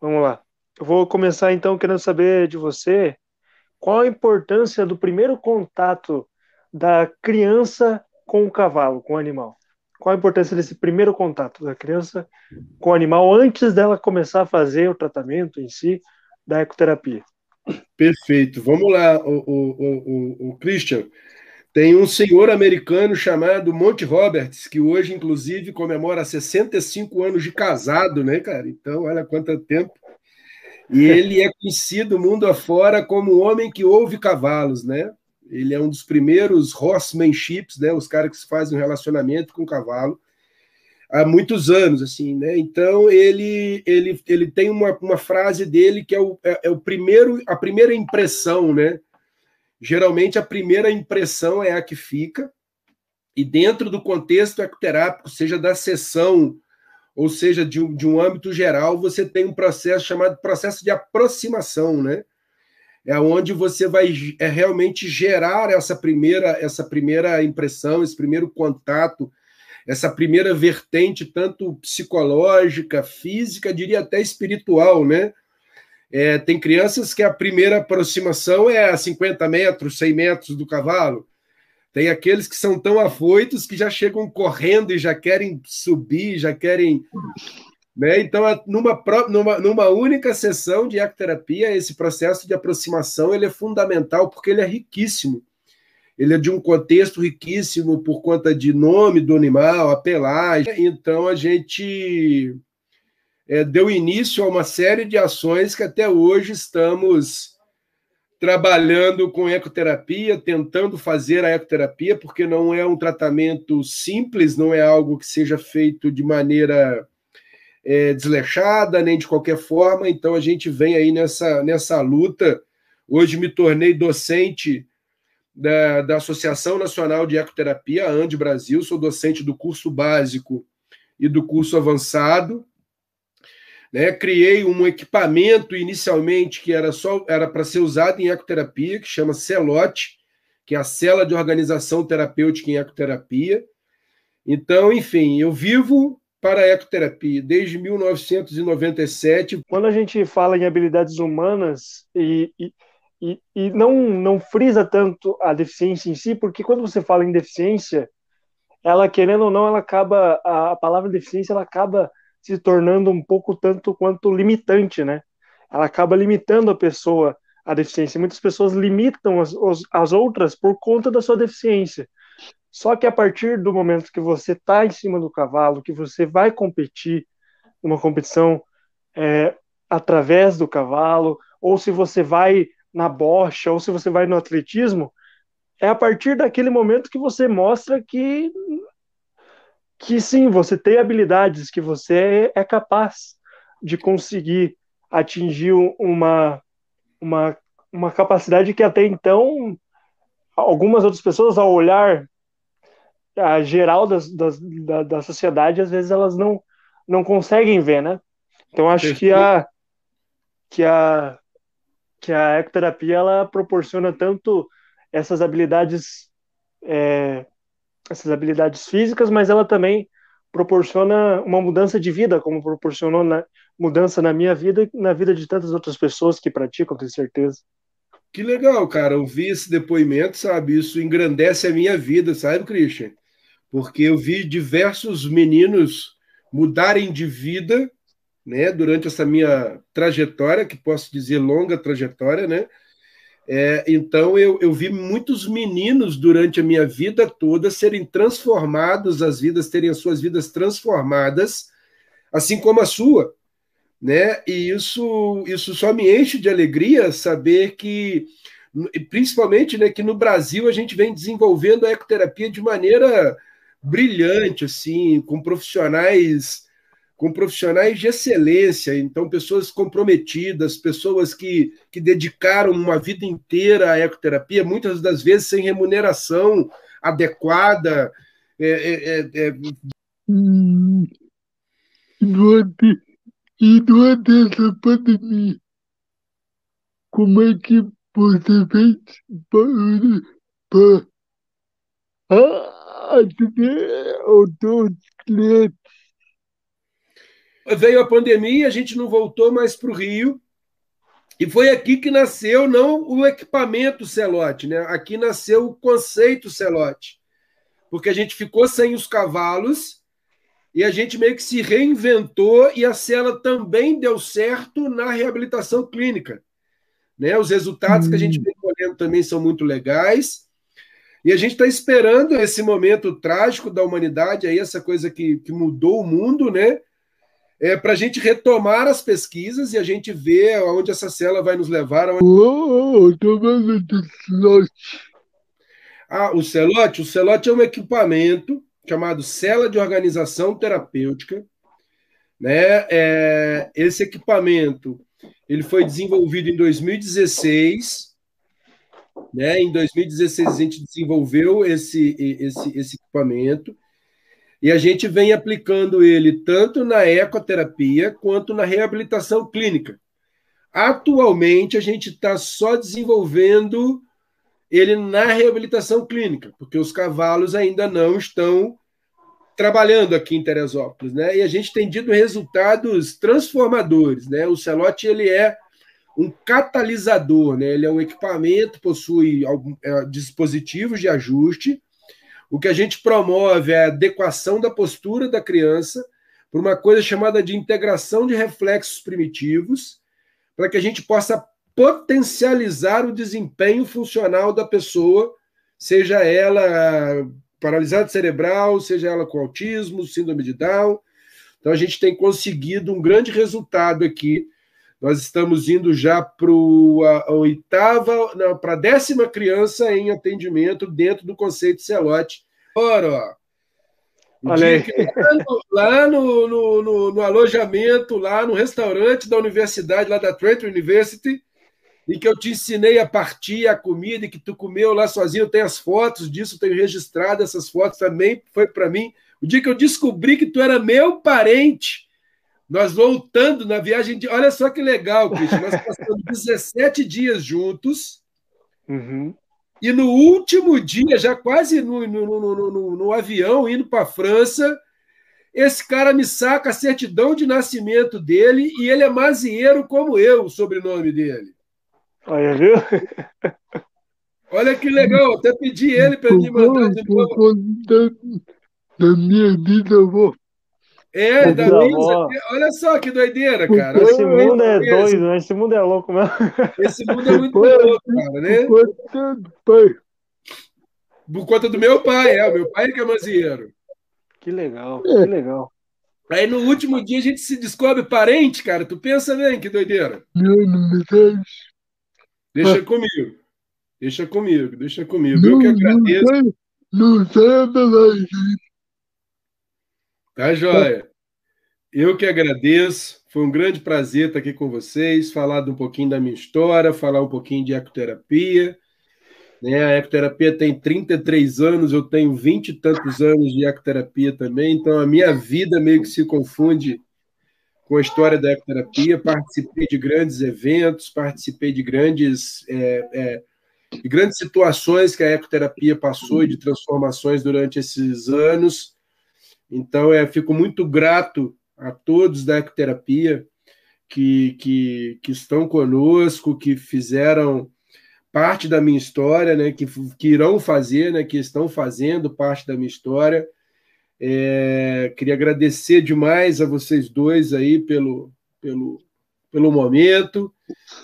Vamos lá. Eu vou começar então querendo saber de você qual a importância do primeiro contato da criança com o cavalo, com o animal. Qual a importância desse primeiro contato da criança com o animal antes dela começar a fazer o tratamento em si da ecoterapia? Perfeito. Vamos lá, o, o, o, o Christian. Tem um senhor americano chamado Monte Roberts, que hoje, inclusive, comemora 65 anos de casado, né, cara? Então, olha quanto tempo. E ele é conhecido mundo afora como o homem que ouve cavalos, né? Ele é um dos primeiros horsemanships, né? Os caras que fazem um relacionamento com o cavalo há muitos anos, assim, né? Então ele ele, ele tem uma, uma frase dele que é o, é, é o primeiro a primeira impressão, né? Geralmente a primeira impressão é a que fica, e dentro do contexto ecoterápico, seja da sessão, ou seja, de um, de um âmbito geral, você tem um processo chamado processo de aproximação, né? É onde você vai é, realmente gerar essa primeira, essa primeira impressão, esse primeiro contato, essa primeira vertente, tanto psicológica, física, diria até espiritual, né? É, tem crianças que a primeira aproximação é a 50 metros, 100 metros do cavalo. Tem aqueles que são tão afoitos que já chegam correndo e já querem subir, já querem. Né? Então, numa, numa, numa única sessão de ecoterapia, esse processo de aproximação ele é fundamental porque ele é riquíssimo. Ele é de um contexto riquíssimo por conta de nome do animal, a pelagem. Então, a gente é, deu início a uma série de ações que até hoje estamos trabalhando com ecoterapia, tentando fazer a ecoterapia, porque não é um tratamento simples, não é algo que seja feito de maneira é, desleixada, nem de qualquer forma. Então a gente vem aí nessa, nessa luta. Hoje me tornei docente da, da Associação Nacional de Ecoterapia, ANDE Brasil, sou docente do curso básico e do curso avançado. Né? Criei um equipamento inicialmente que era só era para ser usado em ecoterapia, que chama CELOT, que é a cela de organização terapêutica em ecoterapia. Então, enfim, eu vivo para a ecoterapia desde 1997. Quando a gente fala em habilidades humanas e, e, e, e não, não frisa tanto a deficiência em si, porque quando você fala em deficiência, ela querendo ou não, ela acaba a palavra deficiência ela acaba se tornando um pouco tanto quanto limitante, né? Ela acaba limitando a pessoa a deficiência. Muitas pessoas limitam as, as outras por conta da sua deficiência. Só que a partir do momento que você está em cima do cavalo, que você vai competir numa competição é, através do cavalo, ou se você vai na bocha, ou se você vai no atletismo, é a partir daquele momento que você mostra que que sim, você tem habilidades, que você é capaz de conseguir atingir uma, uma, uma capacidade que até então algumas outras pessoas, ao olhar a geral das, das, da, da sociedade, às vezes elas não, não conseguem ver, né? Então acho que a que a que a ecoterapia ela proporciona tanto essas habilidades é, essas habilidades físicas, mas ela também proporciona uma mudança de vida, como proporcionou na, mudança na minha vida e na vida de tantas outras pessoas que praticam, tenho certeza. Que legal, cara, ouvir esse depoimento, sabe? Isso engrandece a minha vida, sabe, Christian? Porque eu vi diversos meninos mudarem de vida, né, durante essa minha trajetória, que posso dizer longa trajetória, né? É, então eu, eu vi muitos meninos durante a minha vida toda serem transformados, as vidas terem as suas vidas transformadas, assim como a sua, né? E isso isso só me enche de alegria saber que principalmente, né, que no Brasil a gente vem desenvolvendo a ecoterapia de maneira brilhante, assim, com profissionais com profissionais de excelência, então pessoas comprometidas, pessoas que, que dedicaram uma vida inteira à ecoterapia, muitas das vezes sem remuneração adequada. É, é, é, é... Hum, durante, e durante essa pandemia, como é que você fez para atender os clientes? Veio a pandemia, a gente não voltou mais para o Rio. E foi aqui que nasceu não o equipamento Celote, né? Aqui nasceu o conceito Celote. Porque a gente ficou sem os cavalos e a gente meio que se reinventou e a cela também deu certo na reabilitação clínica. Né? Os resultados hum. que a gente vem colhendo também são muito legais. E a gente está esperando esse momento trágico da humanidade, aí essa coisa que, que mudou o mundo, né? É, para a gente retomar as pesquisas e a gente ver aonde essa cela vai nos levar. Aonde... Oh. Ah, o celote? O celote é um equipamento chamado cela de organização terapêutica. Né? É, esse equipamento ele foi desenvolvido em 2016 né? Em 2016, a gente desenvolveu esse, esse, esse equipamento e a gente vem aplicando ele tanto na ecoterapia quanto na reabilitação clínica. Atualmente, a gente está só desenvolvendo ele na reabilitação clínica, porque os cavalos ainda não estão trabalhando aqui em Teresópolis, né? E a gente tem tido resultados transformadores, né? O Celote ele é um catalisador, né? Ele é um equipamento, possui algum, é, dispositivos de ajuste. O que a gente promove é a adequação da postura da criança por uma coisa chamada de integração de reflexos primitivos, para que a gente possa potencializar o desempenho funcional da pessoa, seja ela paralisada cerebral, seja ela com autismo, síndrome de Down. Então a gente tem conseguido um grande resultado aqui nós estamos indo já para a oitava, para a décima criança em atendimento dentro do conceito Celote. Ora, Olha aí. lá, no, no, no, no, alojamento, lá no restaurante da universidade, lá da Trent University, em que eu te ensinei a partir a comida que tu comeu lá sozinho. Eu tenho as fotos disso, tenho registrado essas fotos também. Foi para mim. O dia que eu descobri que tu era meu parente, nós voltando na viagem de. Olha só que legal, Cristian. Nós passamos 17 dias juntos. Uhum. E no último dia, já quase no, no, no, no, no avião, indo para a França, esse cara me saca a certidão de nascimento dele e ele é mazieiro como eu, o sobrenome dele. Olha, viu? Olha que legal, até pedi ele para me mandar de novo. Da minha vida, eu vou é, da olha só que doideira, cara. Esse mundo é doido, né? Esse mundo é louco mesmo. Esse mundo é muito louco, cara, né? Por conta do meu pai, é. O meu pai que é mazieiro. Que legal, que legal. Aí no último dia a gente se descobre parente, cara. Tu pensa, bem, que doideira. Não, não me deixa. Ah. comigo. Deixa comigo, deixa comigo. Não, eu que agradeço. Não sai da live. Tá, joia? Eu que agradeço. Foi um grande prazer estar aqui com vocês, falar um pouquinho da minha história, falar um pouquinho de ecoterapia. Né? A ecoterapia tem 33 anos, eu tenho 20 e tantos anos de ecoterapia também, então a minha vida meio que se confunde com a história da ecoterapia. Participei de grandes eventos, participei de grandes, é, é, de grandes situações que a ecoterapia passou e de transformações durante esses anos. Então, é, fico muito grato a todos da ecoterapia que, que, que estão conosco, que fizeram parte da minha história, né, que, que irão fazer, né, que estão fazendo parte da minha história. É, queria agradecer demais a vocês dois aí pelo, pelo, pelo momento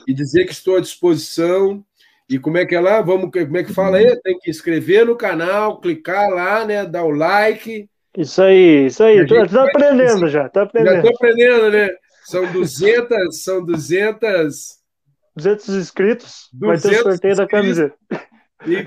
e dizer que estou à disposição. E como é que é lá? Vamos, como é que fala aí? Tem que inscrever no canal, clicar lá, né, dar o like isso aí, isso aí. Tu tá aprendendo já, tá aprendendo. Já tô aprendendo, né? São 200, são 200... 200 inscritos, 200 vai ter o sorteio da camiseta. E